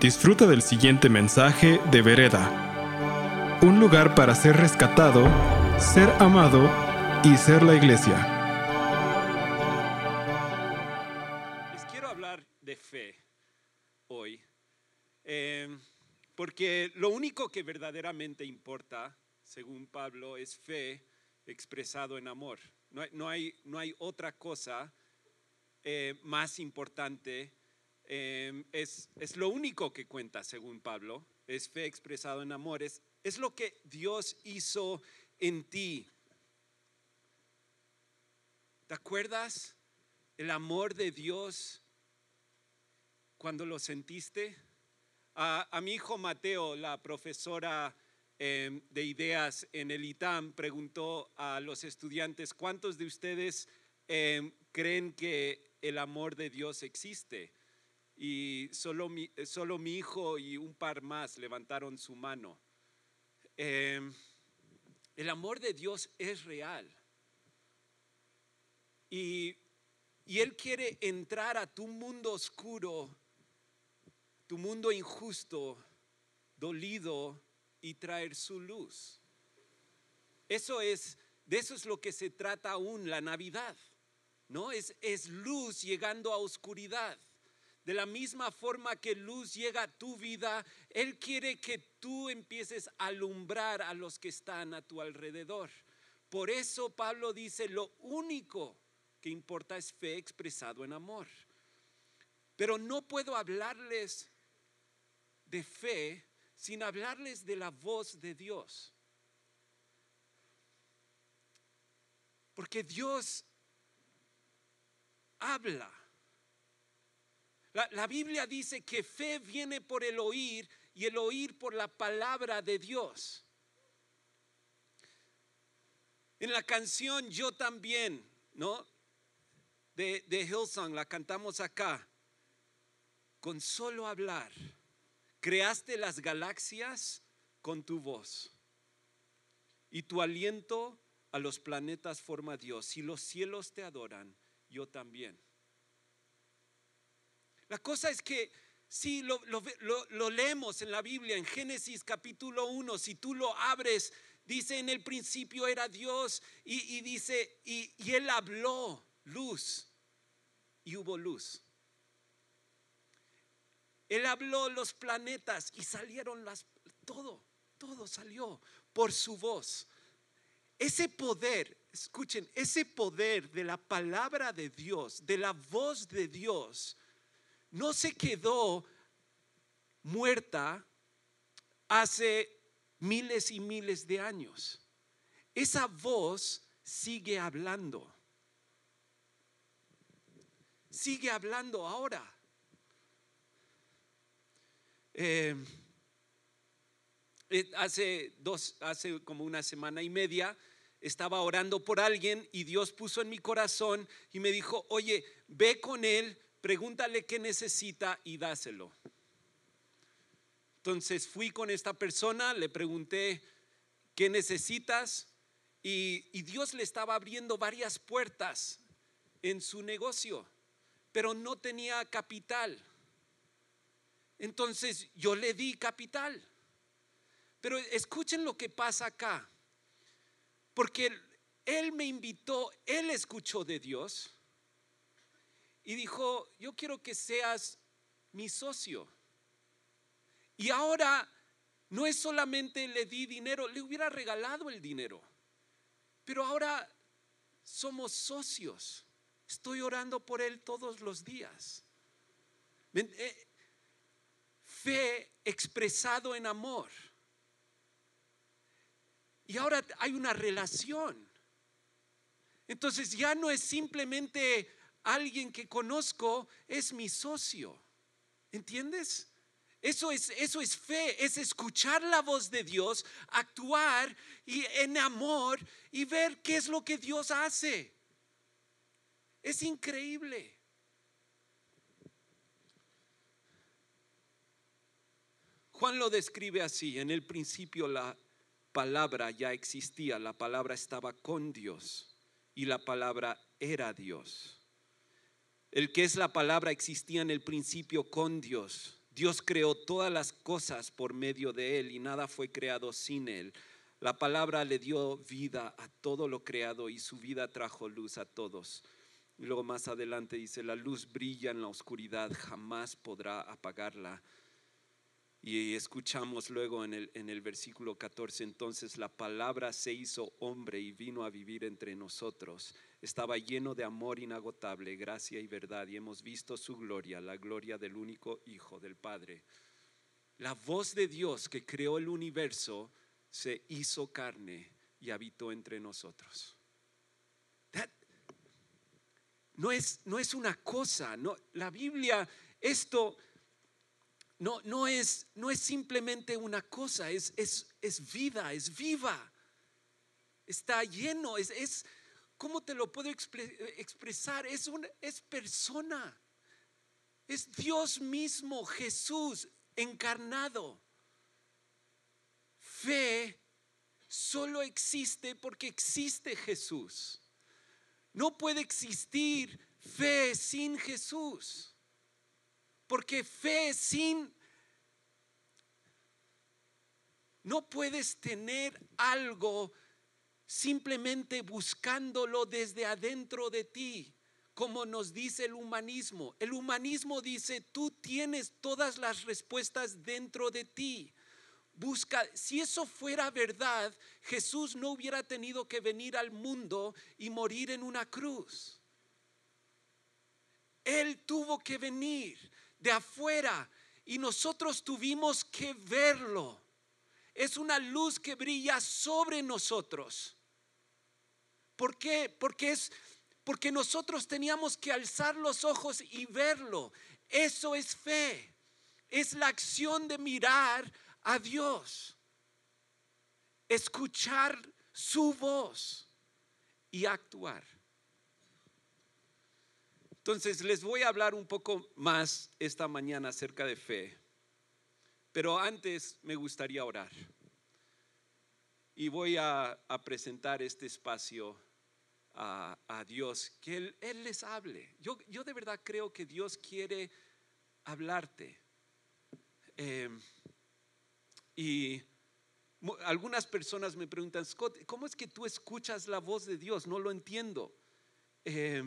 Disfruta del siguiente mensaje de Vereda. Un lugar para ser rescatado, ser amado y ser la iglesia. Les quiero hablar de fe hoy, eh, porque lo único que verdaderamente importa, según Pablo, es fe expresado en amor. No hay, no hay, no hay otra cosa eh, más importante. Eh, es, es lo único que cuenta, según Pablo, es fe expresado en amor. Es, lo que Dios hizo en ti. ¿Te acuerdas el amor de Dios cuando lo sentiste? A, a mi hijo Mateo, la profesora eh, de ideas en el ITAM, preguntó a los estudiantes, ¿cuántos de ustedes eh, creen que el amor de Dios existe? Y solo mi, solo mi hijo y un par más levantaron su mano. Eh, el amor de Dios es real. Y, y Él quiere entrar a tu mundo oscuro, tu mundo injusto, dolido y traer su luz. Eso es, de eso es lo que se trata aún la Navidad, ¿no? Es, es luz llegando a oscuridad. De la misma forma que luz llega a tu vida, Él quiere que tú empieces a alumbrar a los que están a tu alrededor. Por eso Pablo dice, lo único que importa es fe expresado en amor. Pero no puedo hablarles de fe sin hablarles de la voz de Dios. Porque Dios habla. La, Biblia dice que fe viene por el oír y el oír por la palabra de Dios. En la canción Yo también, ¿no? De, de Hillsong, la cantamos acá. Con solo hablar, creaste las galaxias con tu voz. Y tu aliento a los planetas forma Dios. Si los cielos te adoran, yo también. La cosa es que si lo, lo, lo, leemos en la Biblia, en Génesis capítulo 1, si tú lo abres, dice en el principio era Dios y, y dice, y, y, Él habló luz y hubo luz. Él habló los planetas y salieron las, todo, todo salió por su voz. Ese poder, escuchen, ese poder de la palabra de Dios, de la voz de Dios, no se quedó muerta hace miles y miles de años. Esa voz sigue hablando. Sigue hablando ahora. Eh, hace dos, hace como una semana y media, estaba orando por alguien y Dios puso en mi corazón y me dijo, oye, ve con él pregúntale qué necesita y dáselo. Entonces fui con esta persona, le pregunté qué necesitas y, Dios le estaba abriendo varias puertas en su negocio, pero no tenía capital. Entonces yo le di capital. Pero escuchen lo que pasa acá, porque él me invitó, él escuchó de Dios y dijo, yo quiero que seas mi socio. Y ahora no es solamente le di dinero, le hubiera regalado el dinero, pero ahora somos socios. Estoy orando por él todos los días. Fe expresado en amor. Y ahora hay una relación. Entonces ya no es simplemente alguien que conozco es mi socio. ¿Entiendes? Eso es, eso es fe, es escuchar la voz de Dios, actuar y en amor y ver qué es lo que Dios hace. Es increíble. Juan lo describe así, en el principio la palabra ya existía, la palabra estaba con Dios y la palabra era Dios. El que es la palabra existía en el principio con Dios. Dios creó todas las cosas por medio de Él y nada fue creado sin Él. La palabra le dio vida a todo lo creado y su vida trajo luz a todos. Y luego más adelante dice, la luz brilla en la oscuridad, jamás podrá apagarla. Y escuchamos luego en el, en el versículo 14, entonces la palabra se hizo hombre y vino a vivir entre nosotros. Estaba lleno de amor inagotable, gracia y verdad, y hemos visto su gloria, la gloria del único Hijo del Padre. La voz de Dios que creó el universo se hizo carne y habitó entre nosotros. No, es, no es una cosa, no, la Biblia, esto no, no, es, no es simplemente una cosa, es, es, es vida, es viva. Está lleno, es, es ¿cómo te lo puedo expre- expresar? Es, un, es persona. Es Dios mismo, Jesús encarnado. Fe solo existe porque existe Jesús. No puede existir fe sin Jesús. Porque fe sin... No puedes tener algo simplemente buscándolo desde adentro de ti, como nos dice el humanismo. El humanismo dice, tú tienes todas las respuestas dentro de ti. Busca, si eso fuera verdad, Jesús no hubiera tenido que venir al mundo y morir en una cruz. Él tuvo que venir de afuera y nosotros tuvimos que verlo. Es una luz que brilla sobre nosotros. ¿Por qué? Porque es porque nosotros teníamos que alzar los ojos y verlo. Eso es fe. Es la acción de mirar a Dios. Escuchar su voz y actuar. Entonces les voy a hablar un poco más esta mañana acerca de fe. Pero antes me gustaría orar. Y voy a, presentar este espacio a, Dios, que él, les hable. Yo, yo de verdad creo que Dios quiere hablarte. Eh, y algunas personas me preguntan, Scott, ¿cómo es que tú escuchas la voz de Dios? No lo entiendo. Eh,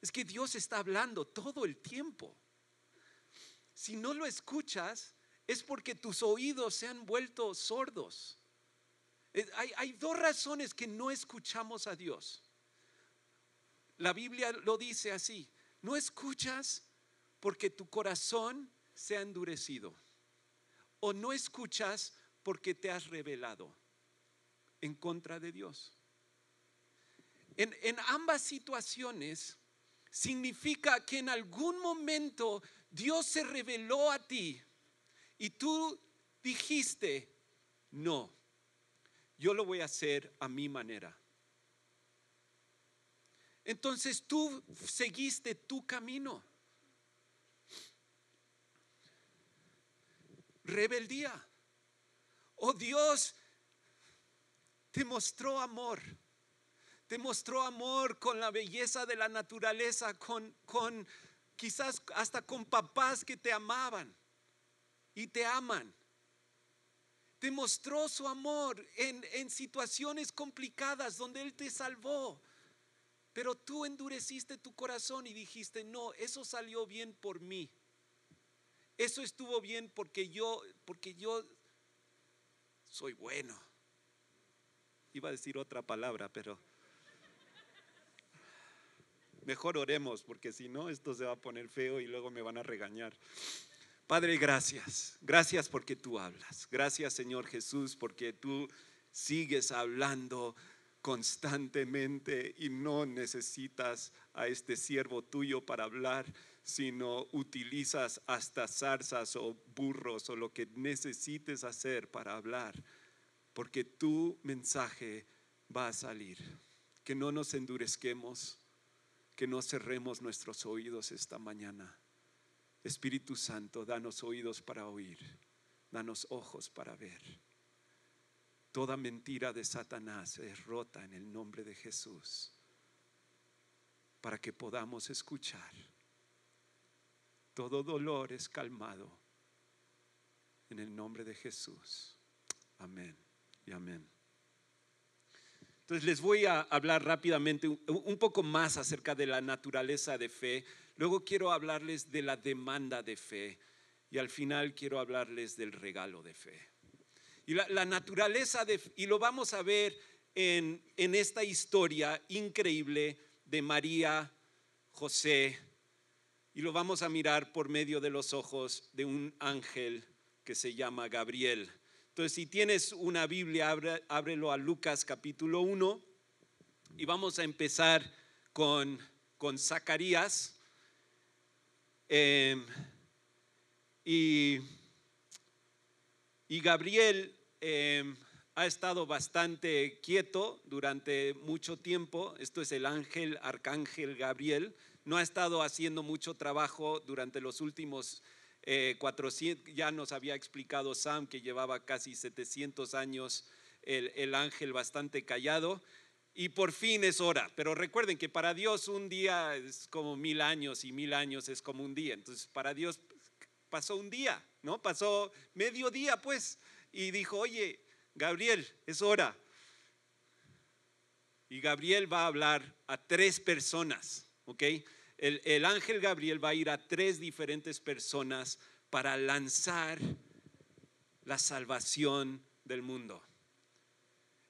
es que Dios está hablando todo el tiempo. Si no lo escuchas, es porque tus oídos se han vuelto sordos. Eh, Hay, dos razones que no escuchamos a Dios. La Biblia lo dice así, no escuchas porque tu corazón se ha endurecido o no escuchas porque te has revelado en contra de Dios. En ambas situaciones significa que en algún momento Dios se reveló a ti y tú dijiste, no, yo lo voy a hacer a mi manera. Entonces tú seguiste tu camino. Rebeldía. Oh Dios, te mostró amor. Te mostró amor con la belleza de la naturaleza, con, con quizás hasta con papás que te amaban y te aman. Te mostró su amor en, en situaciones complicadas donde Él te salvó. Pero tú endureciste tu corazón y dijiste, no, eso salió bien por mí. Eso estuvo bien porque yo, porque yo soy bueno. Iba a decir otra palabra, pero mejor oremos porque si no esto se va a poner feo y luego me van a regañar. Padre, gracias. Gracias porque tú hablas. Gracias, Señor Jesús, porque tú sigues hablando constantemente y no necesitas a este siervo tuyo para hablar, sino utilizas hasta zarzas o burros o lo que necesites hacer para hablar, porque tu mensaje va a salir. Que no nos endurezquemos, que no cerremos nuestros oídos esta mañana. Espíritu Santo, danos oídos para oír, danos ojos para ver. Toda mentira de Satanás es rota en el nombre de Jesús para que podamos escuchar. Todo dolor es calmado En el nombre de Jesús. Amén y amén. Entonces les voy a hablar rápidamente un- poco más acerca de la naturaleza de fe. Luego quiero hablarles de la demanda de fe. Y al final quiero hablarles del regalo de fe. Y la, la naturaleza de, y lo vamos a ver en, en esta historia increíble de María, José, y lo vamos a mirar por medio de los ojos de un ángel que se llama Gabriel. Entonces, si tienes una Biblia, ábrelo a Lucas capítulo 1 y vamos a empezar con, con Zacarías. Em, y, y Gabriel em, ha estado bastante quieto durante mucho tiempo. Esto es el ángel, arcángel Gabriel. No ha estado haciendo mucho trabajo durante los últimos eh, 400. Ya nos había explicado Sam que llevaba casi 700 años el, el ángel bastante callado. Y por fin es hora. Pero recuerden que para Dios un día es como mil años y mil años es como un día. Entonces para Dios pasó un día, ¿no? Pasó medio día, pues. Y dijo, oye, Gabriel, es hora. Y Gabriel va a hablar a tres personas, ¿ok? El, el ángel Gabriel va a ir a tres diferentes personas para lanzar la salvación del mundo.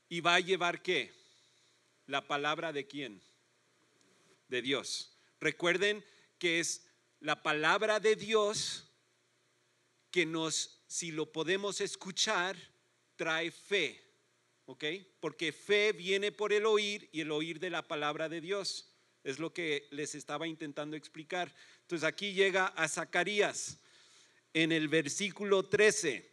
¿Y va a llevar qué? La palabra de quién? De Dios. Recuerden que es la palabra de Dios que nos, si lo podemos escuchar, trae fe. ¿Ok? Porque fe viene por el oír y el oír de la palabra de Dios. Es lo que les estaba intentando explicar. Entonces aquí llega a Zacarías en el versículo 13.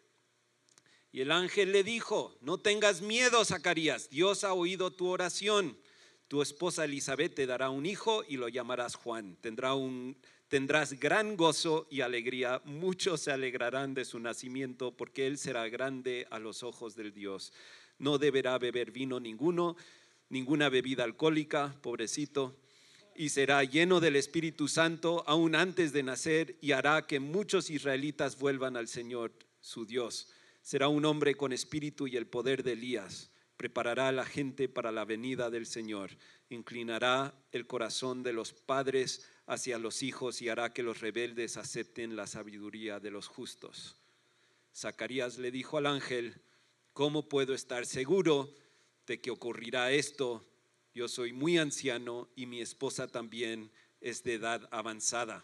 Y el ángel le dijo, no tengas miedo, Zacarías, Dios ha oído tu oración. Tu esposa Elizabeth te dará un hijo y lo llamarás Juan. Tendrá un, tendrás gran gozo y alegría. Muchos se alegrarán de su nacimiento porque él será grande a los ojos del Dios. No deberá beber vino ninguno, ninguna bebida alcohólica, pobrecito, y será lleno del Espíritu Santo aún antes de nacer y hará que muchos israelitas vuelvan al Señor, su Dios. Será un hombre con espíritu y el poder de Elías. Preparará a la gente para la venida del Señor. Inclinará el corazón de los padres hacia los hijos y hará que los rebeldes acepten la sabiduría de los justos. Zacarías le dijo al ángel, ¿cómo puedo estar seguro de que ocurrirá esto? Yo soy muy anciano y mi esposa también es de edad avanzada.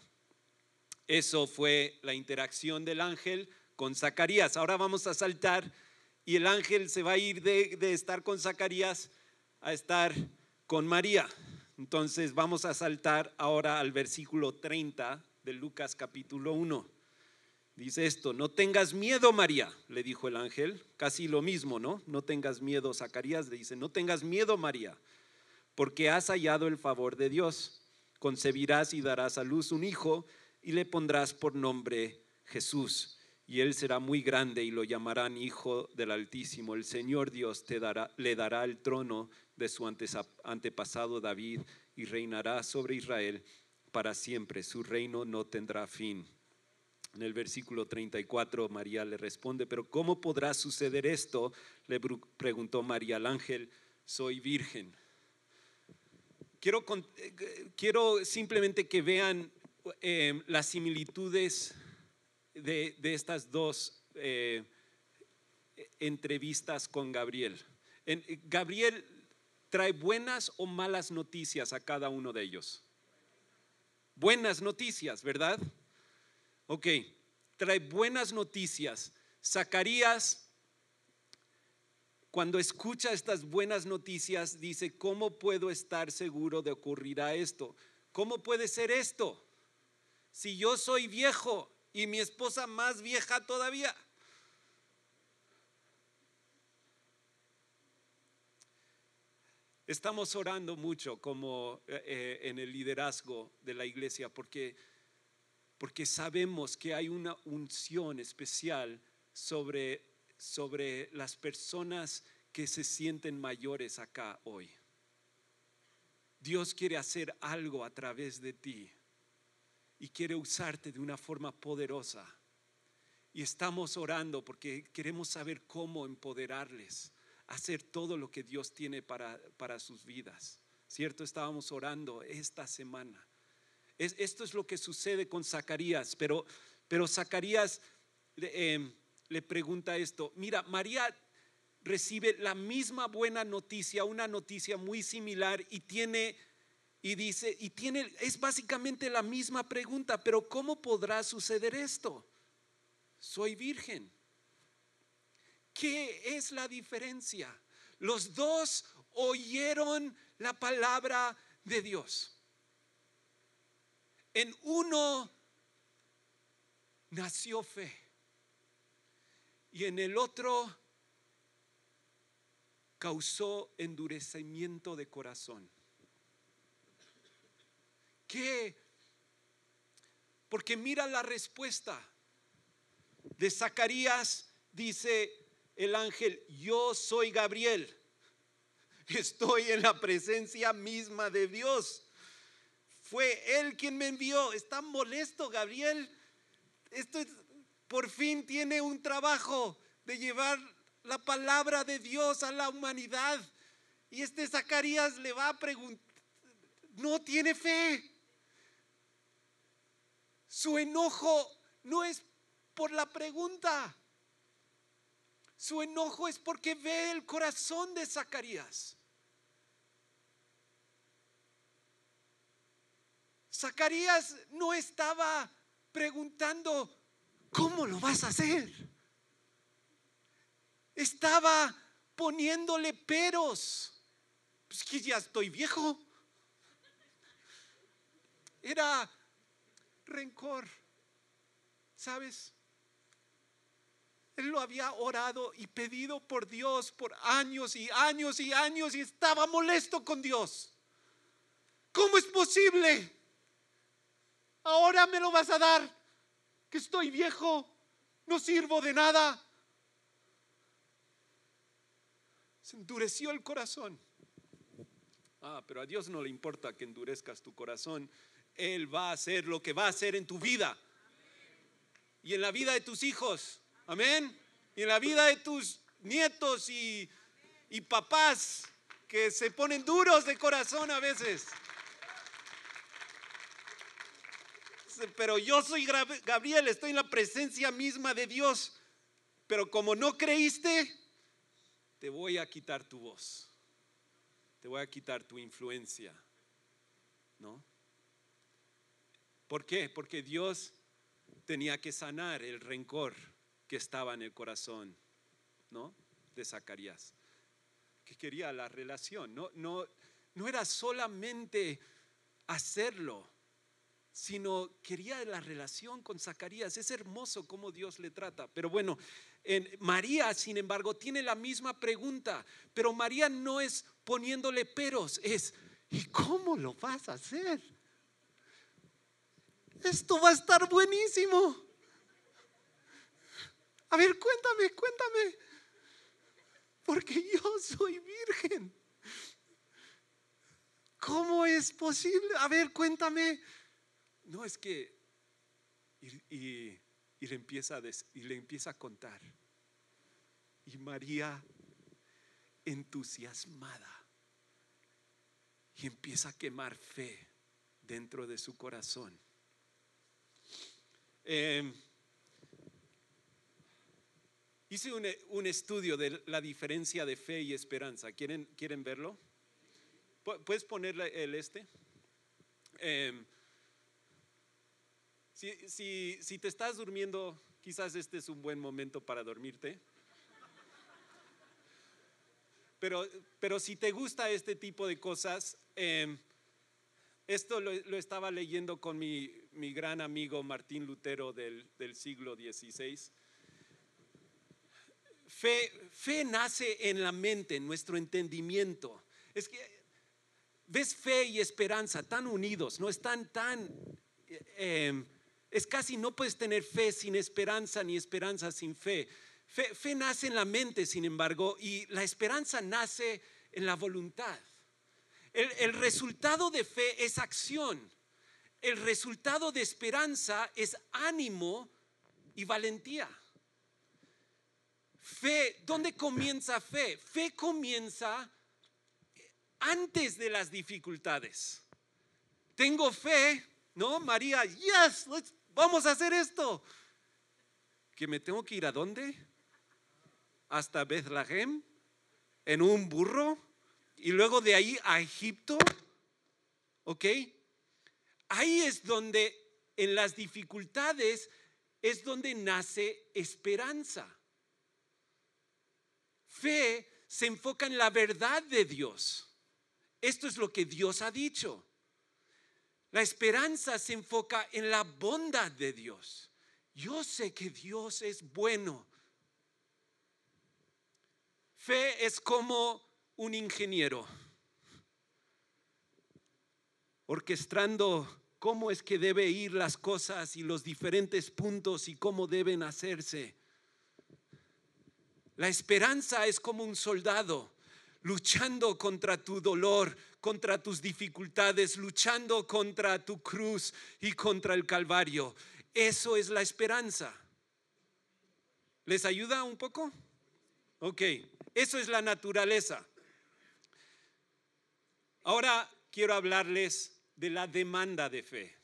Eso fue la interacción del ángel con Zacarías. Ahora vamos a saltar y el ángel se va a ir de, estar con Zacarías a estar con María. Entonces vamos a saltar ahora al versículo 30 de Lucas capítulo 1. Dice esto, no tengas miedo María, le dijo el ángel, casi lo mismo, ¿no? No tengas miedo, Zacarías le dice, no tengas miedo María, porque has hallado el favor de Dios. Concebirás y darás a luz un hijo y le pondrás por nombre Jesús. Y él será muy grande y lo llamarán Hijo del Altísimo. El Señor Dios te dará, le dará el trono de su antepasado David y reinará sobre Israel para siempre. Su reino no tendrá fin. En el versículo 34 María le responde, pero ¿cómo podrá suceder esto? Le preguntó María al ángel, soy virgen. Eh, quiero simplemente que vean eh, las similitudes de, estas dos eh, entrevistas con Gabriel. Gabriel trae buenas o malas noticias a cada uno de ellos. Buenas noticias, ¿verdad? Ok, trae buenas noticias. Zacarías, cuando escucha estas buenas noticias, dice, ¿cómo puedo estar seguro de ocurrirá esto? ¿Cómo puede ser esto? Si yo soy viejo y mi esposa más vieja todavía. Estamos orando mucho como eh, eh, en el liderazgo de la iglesia porque porque sabemos que hay una unción especial sobre, sobre las personas que se sienten mayores acá hoy. Dios quiere hacer algo a través de ti y quiere usarte de una forma poderosa. Y estamos orando porque queremos saber cómo empoderarles, hacer todo lo que Dios tiene para, para sus vidas. ¿Cierto? Estábamos orando esta semana. Es, esto es lo que sucede con Zacarías, pero, pero Zacarías eh, le pregunta esto, mira, María recibe la misma buena noticia, una noticia muy similar y tiene y dice y tiene es básicamente la misma pregunta, pero ¿cómo podrá suceder esto? Soy virgen. ¿Qué es la diferencia? Los dos oyeron la palabra de Dios. En uno nació fe y en el otro causó endurecimiento de corazón. ¿Qué? Porque mira la respuesta de Zacarías, dice el ángel, yo soy Gabriel, estoy en la presencia misma de Dios. Fue él quien me envió. Está molesto, Gabriel. Esto por fin tiene un trabajo de llevar la palabra de Dios a la humanidad. Y este Zacarías le va a preguntar, no tiene fe. Su enojo no es por la pregunta. Su enojo es porque ve el corazón de Zacarías. Zacarías no estaba preguntando, ¿cómo lo vas a hacer? Estaba poniéndole peros. Pues que ya estoy viejo. Era rencor. ¿Sabes? Él lo había orado y pedido por Dios por años y años y años y estaba molesto con Dios. ¿Cómo es posible? Ahora me lo vas a dar, que estoy viejo, no sirvo de nada. Se endureció el corazón. Ah, pero a Dios no le importa que endurezcas tu corazón. Él va a hacer lo que va a hacer en tu vida y en la vida de tus hijos. Amén. Y en la vida de tus nietos y, y papás que se ponen duros de corazón a veces. Pero yo soy Gabriel, estoy en la presencia misma de Dios. Pero como no creíste, te voy a quitar tu voz. Te voy a quitar tu influencia. ¿No? ¿Por qué? Porque Dios tenía que sanar el rencor que estaba en el corazón, ¿no? De Zacarías. Que quería la relación, no no no era solamente hacerlo, sino quería la relación con Zacarías. Es hermoso cómo Dios le trata. Pero bueno, en María, sin embargo, tiene la misma pregunta, pero María no es poniéndole peros, es, ¿y cómo lo vas a hacer? Esto va a estar buenísimo. A ver, cuéntame, cuéntame. Porque yo soy virgen. ¿Cómo es posible? A ver, cuéntame. No, es que... Y, le, empieza a y le empieza a contar. Y María, entusiasmada, y empieza a quemar fe dentro de su corazón. Em, hice un, estudio de la diferencia de fe y esperanza. ¿Quieren, quieren verlo? ¿Puedes ponerle el este? Em, si, te estás durmiendo, quizás este es un buen momento para dormirte. Pero, pero si te gusta este tipo de cosas, em, esto lo, estaba leyendo con mi, gran amigo Martín Lutero del, siglo XVI. Fe, fe, nace en la mente, en nuestro entendimiento. Es que ves fe y esperanza tan unidos, no están tan em, es casi no puedes tener fe sin esperanza ni esperanza sin fe. fe. nace en la mente, sin embargo, y la esperanza nace en la voluntad. El, el resultado de fe es acción. El resultado de esperanza es ánimo y valentía. Fe, ¿dónde comienza fe? Fe comienza antes de las dificultades. Tengo fe, ¿no? María, yes, vamos a hacer esto. ¿Que me tengo que ir a dónde? Hasta Bethlehem, en un burro, y luego de ahí a Egipto. ¿Ok? Ahí es donde en las dificultades es donde nace esperanza. Fe se enfoca en la verdad de Dios. Esto es lo que Dios ha dicho. La esperanza se enfoca en la bondad de Dios. Yo sé que Dios es bueno. Fe es como un ingeniero orquestando cómo es que debe ir las cosas y los diferentes puntos y cómo deben hacerse. La esperanza es como un soldado luchando contra tu dolor, contra tus dificultades, luchando contra tu cruz y contra el Calvario. Eso es la esperanza. ¿Les ayuda un poco? Ok, eso es la naturaleza. Ahora quiero hablarles de la demanda de fe.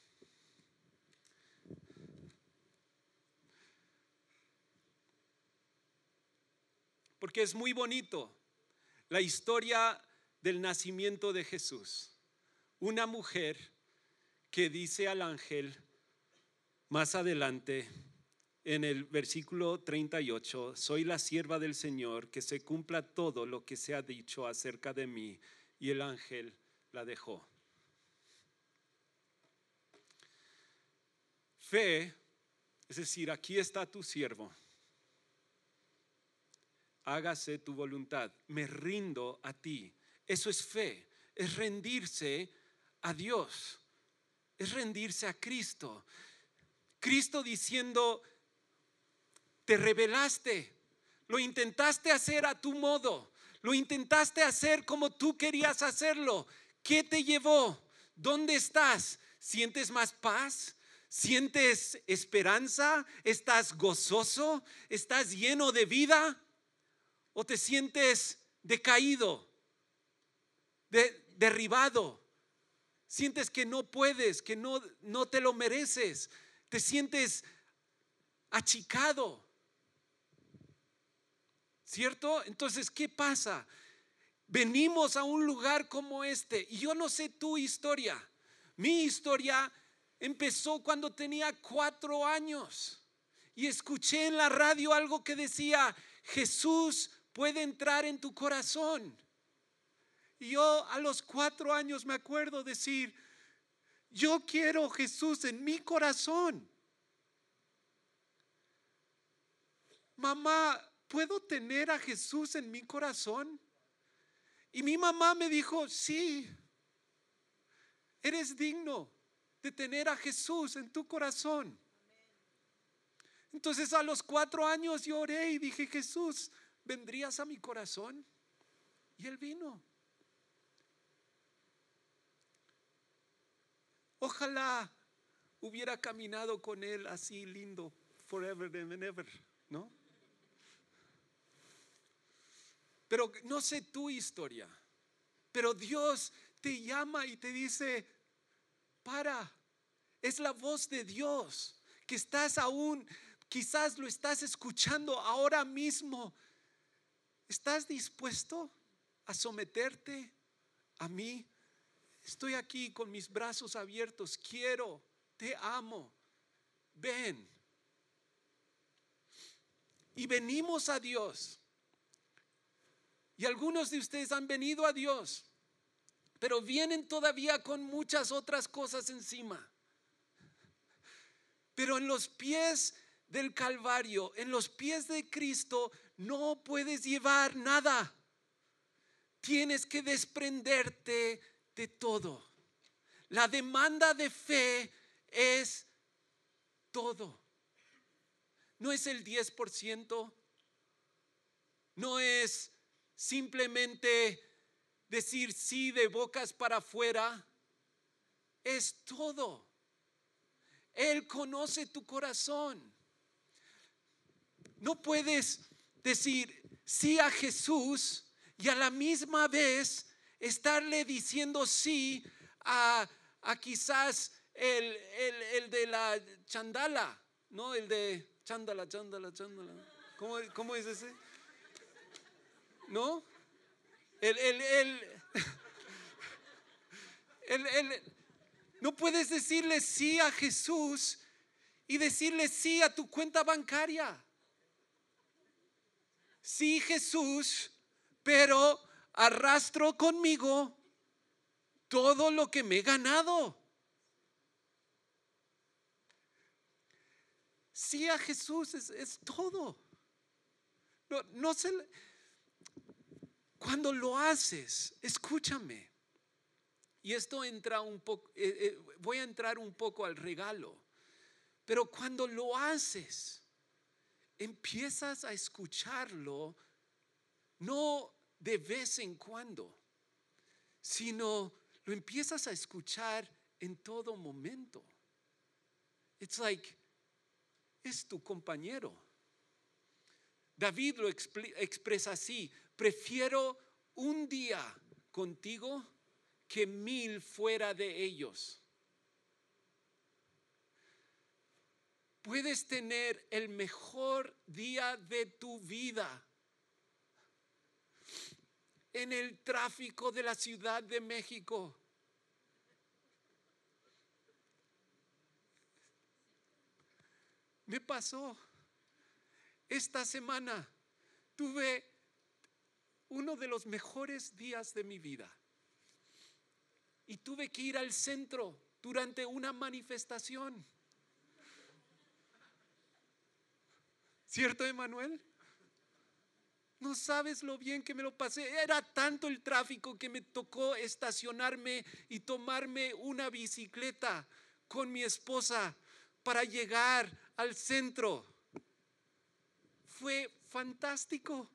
Porque es muy bonito la historia del nacimiento de Jesús. Una mujer que dice al ángel más adelante en el versículo 38, soy la sierva del Señor, que se cumpla todo lo que se ha dicho acerca de mí. Y el ángel la dejó. Fe, es decir, aquí está tu siervo. Hágase tu voluntad. Me rindo a ti. Eso es fe. Es rendirse a Dios. Es rendirse a Cristo. Cristo diciendo, te revelaste. Lo intentaste hacer a tu modo. Lo intentaste hacer como tú querías hacerlo. ¿Qué te llevó? ¿Dónde estás? ¿Sientes más paz? ¿Sientes esperanza? ¿Estás gozoso? ¿Estás lleno de vida? ¿O te sientes decaído? derribado? ¿Sientes que no puedes, que no, no te lo mereces? ¿Te sientes achicado? ¿Cierto? Entonces, ¿qué pasa? Venimos a un lugar como este y yo no sé tu historia. Mi historia empezó cuando tenía cuatro años y escuché en la radio algo que decía, Jesús puede entrar en tu corazón. Y yo a los cuatro años me acuerdo decir, yo quiero Jesús en mi corazón. Mamá, ¿puedo tener a Jesús en mi corazón? Y mi mamá me dijo, sí, eres digno de tener a Jesús en tu corazón. Entonces a los cuatro años yo oré y dije, Jesús, ¿vendrías a mi corazón? Y él vino. Ojalá hubiera caminado con él así lindo, forever and ever, ¿no? Pero no sé tu historia, pero Dios te llama y te dice, para. Es la voz de Dios que estás aún, quizás lo estás escuchando ahora mismo. ¿Estás dispuesto a someterte a mí? Estoy aquí con mis brazos abiertos. Quiero, te amo. Ven. Y venimos a Dios. Y algunos de ustedes han venido a Dios pero vienen todavía con muchas otras cosas encima. Pero en los pies del Calvario, en los pies de Cristo, no puedes llevar nada. Tienes que desprenderte de todo. La demanda de fe es todo. No es el 10%, no es simplemente decir sí de bocas para afuera, es todo. Él conoce tu corazón. No puedes decir sí a Jesús y a la misma vez estarle diciendo sí a, a quizás el, el, el de la chandala, ¿no? El de chándala, chándala, chándala. ¿Cómo, cómo es ese? ¿No? El, el- no puedes decirle sí a Jesús y decirle sí a tu cuenta bancaria. Sí, Jesús, pero arrastro conmigo todo lo que me he ganado. Sí a Jesús es, es todo. No, no se cuando lo haces, escúchame. Y esto entra un poco, eh, eh, voy a entrar un poco al regalo. Pero cuando lo haces, empiezas a escucharlo no de vez en cuando, sino lo empiezas a escuchar en todo momento. It's like, es tu compañero. David lo expresa así, prefiero un día contigo que mil fuera de ellos. Puedes tener el mejor día de tu vida en el tráfico de la Ciudad de México. Me pasó esta semana. Tuve uno de los mejores días de mi vida. Y tuve que ir al centro durante una manifestación. ¿Cierto, Emanuel? No sabes lo bien que me lo pasé. Era tanto el tráfico que me tocó estacionarme y tomarme una bicicleta con mi esposa para llegar al centro. Fue fantástico.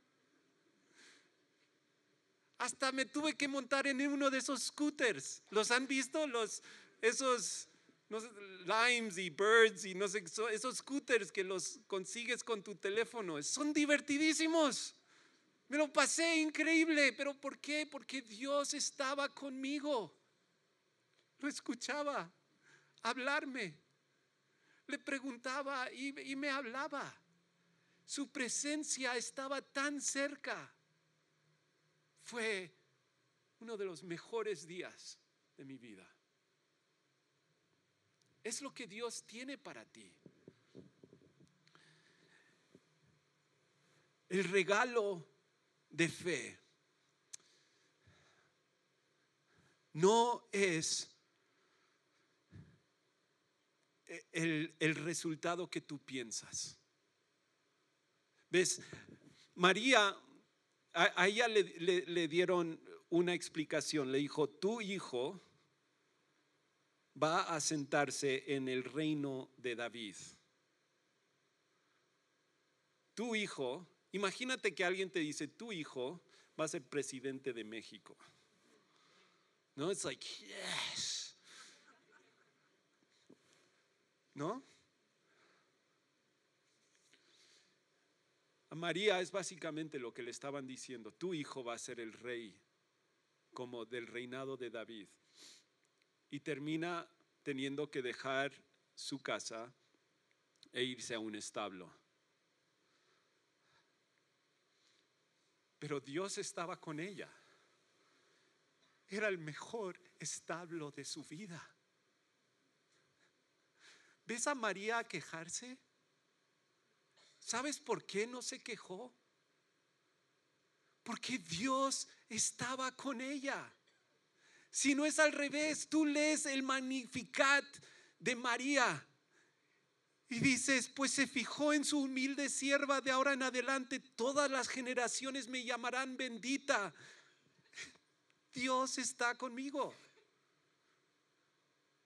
Hasta me tuve que montar en uno de esos scooters. ¿Los han visto? Los, esos no sé, limes y birds y no sé, so- esos scooters que los consigues con tu teléfono. Son divertidísimos. Me lo pasé increíble. ¿Pero por qué? Porque Dios estaba conmigo. Lo escuchaba hablarme. Le preguntaba y, y me hablaba. Su presencia estaba tan cerca. Fue uno de los mejores días de mi vida. Es lo que Dios tiene para ti. El regalo de fe no es el, resultado que tú piensas. ¿Ves? María, a, ella le dieron una explicación. Le dijo, tu hijo va a sentarse en el reino de David. Tu hijo, imagínate que alguien te dice, tu hijo va a ser presidente de México. No, it's like, yes. ¿No? A María es básicamente lo que le estaban diciendo, tu hijo va a ser el rey como del reinado de David. Y termina teniendo que dejar su casa e irse a un establo. Pero Dios estaba con ella. Era el mejor establo de su vida. ¿Ves a María quejarse? ¿Sabes por qué no se quejó? Porque Dios estaba con ella. Si no es al revés, tú lees el Magnificat de María y dices, pues se fijó en su humilde sierva de ahora en adelante, todas las generaciones me llamarán bendita. Dios está conmigo.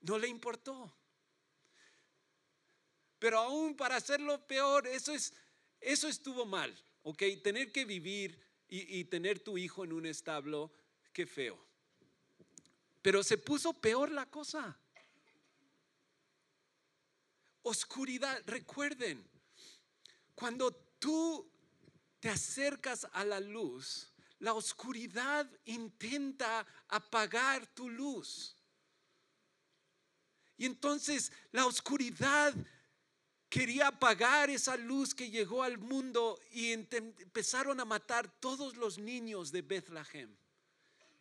No le importó. Pero aún para hacerlo peor, eso es, eso estuvo mal, ¿ok? Tener que vivir y, y tener tu hijo en un establo, qué feo. Pero se puso peor la cosa. Oscuridad, recuerden, cuando tú te acercas a la luz, la oscuridad intenta apagar tu luz. Y entonces la oscuridad quería apagar esa luz que llegó al mundo y empezaron a matar todos los niños de Bethlehem.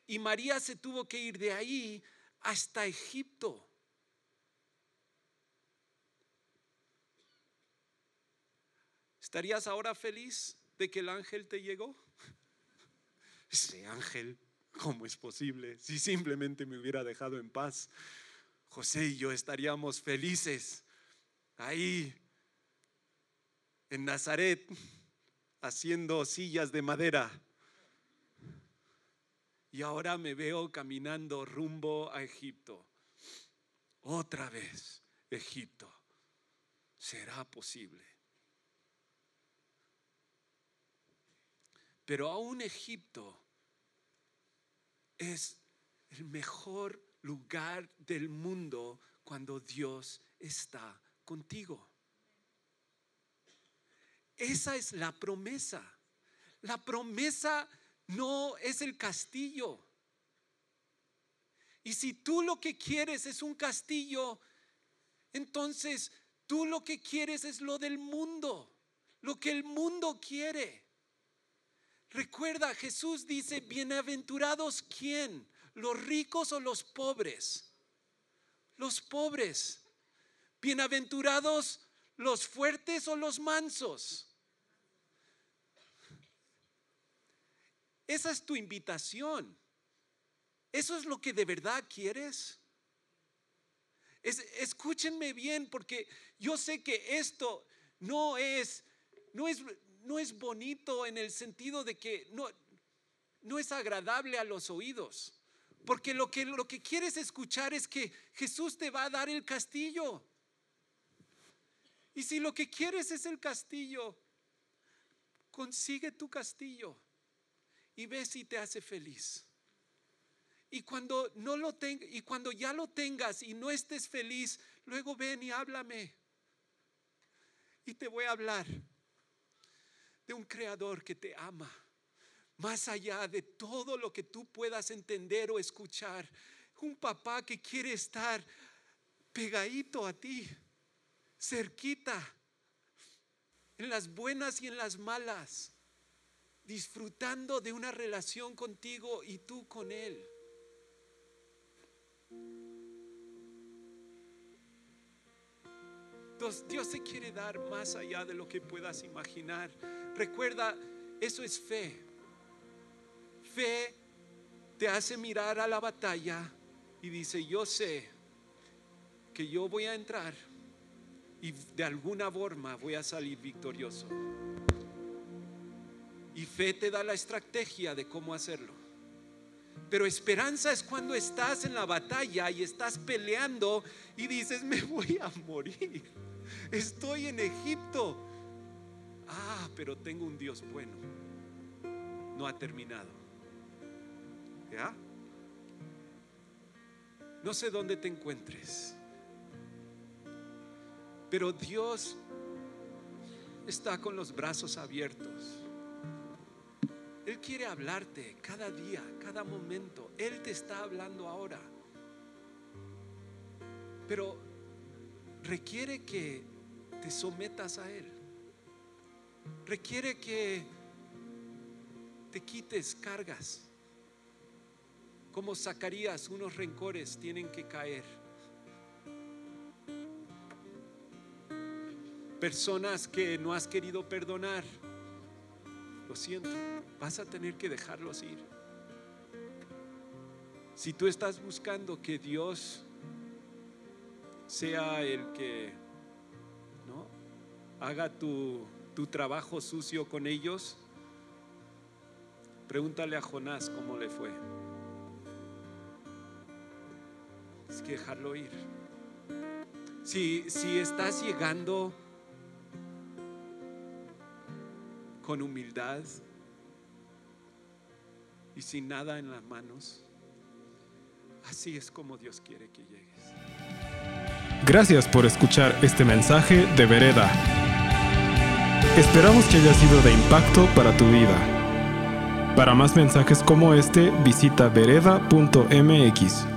Y María se tuvo que ir de ahí hasta Egipto. ¿Estarías ahora feliz de que el ángel te llegó? Ese ángel, ¿cómo es posible? Si simplemente me hubiera dejado en paz, José y yo estaríamos felices ahí en Nazaret haciendo sillas de madera. Y ahora me veo caminando rumbo a Egipto. Otra vez, Egipto. ¿Será posible? Pero aún Egipto es el mejor lugar del mundo cuando Dios está contigo. Esa es la promesa. La promesa no es el castillo. Y si tú lo que quieres es un castillo, entonces tú lo que quieres es lo del mundo, lo que el mundo quiere. Recuerda, Jesús dice, bienaventurados quién, los ricos o los pobres. Los pobres. Bienaventurados los fuertes o los mansos. Esa es tu invitación. ¿Eso es lo que de verdad quieres? escúchenme bien porque yo sé que esto no es, no es, no es bonito en el sentido de que no, no es agradable a los oídos. Porque lo que, lo que quieres escuchar es que Jesús te va a dar el castillo. Y si lo que quieres es el castillo, consigue tu castillo y ve si te hace feliz. Y cuando no lo tenga, y cuando ya lo tengas y no estés feliz, luego ven y háblame. Y te voy a hablar de un creador que te ama, más allá de todo lo que tú puedas entender o escuchar. Un papá que quiere estar pegadito a ti, cerquita, en las buenas y en las malas disfrutando de una relación contigo y tú con Él. Dios, se quiere dar más allá de lo que puedas imaginar. Recuerda, eso es fe. Fe te hace mirar a la batalla y dice, yo sé que yo voy a entrar y de alguna forma voy a salir victorioso. Fe te da la estrategia de cómo hacerlo. Pero esperanza es cuando estás en la batalla y estás peleando y dices, me voy a morir. Estoy en Egipto. Ah, pero tengo un Dios bueno. No ha terminado. ¿Ya? No sé dónde te encuentres. Pero Dios está con los brazos abiertos él quiere hablarte cada día, cada momento. Él te está hablando ahora. Pero requiere que te sometas a Él. Requiere que te quites cargas. Como Zacarías, unos rencores tienen que caer. Personas que no has querido perdonar lo siento, vas a tener que dejarlos ir. Si tú estás buscando que Dios sea el que ¿no? haga tu, tu trabajo sucio con ellos, pregúntale a Jonás cómo le fue. Es que dejarlo ir. Si, si estás llegando con humildad y sin nada en las manos. Así es como Dios quiere que llegues. Gracias por escuchar este mensaje de Vereda. Esperamos que haya sido de impacto para tu vida. Para más mensajes como este, visita vereda.mx.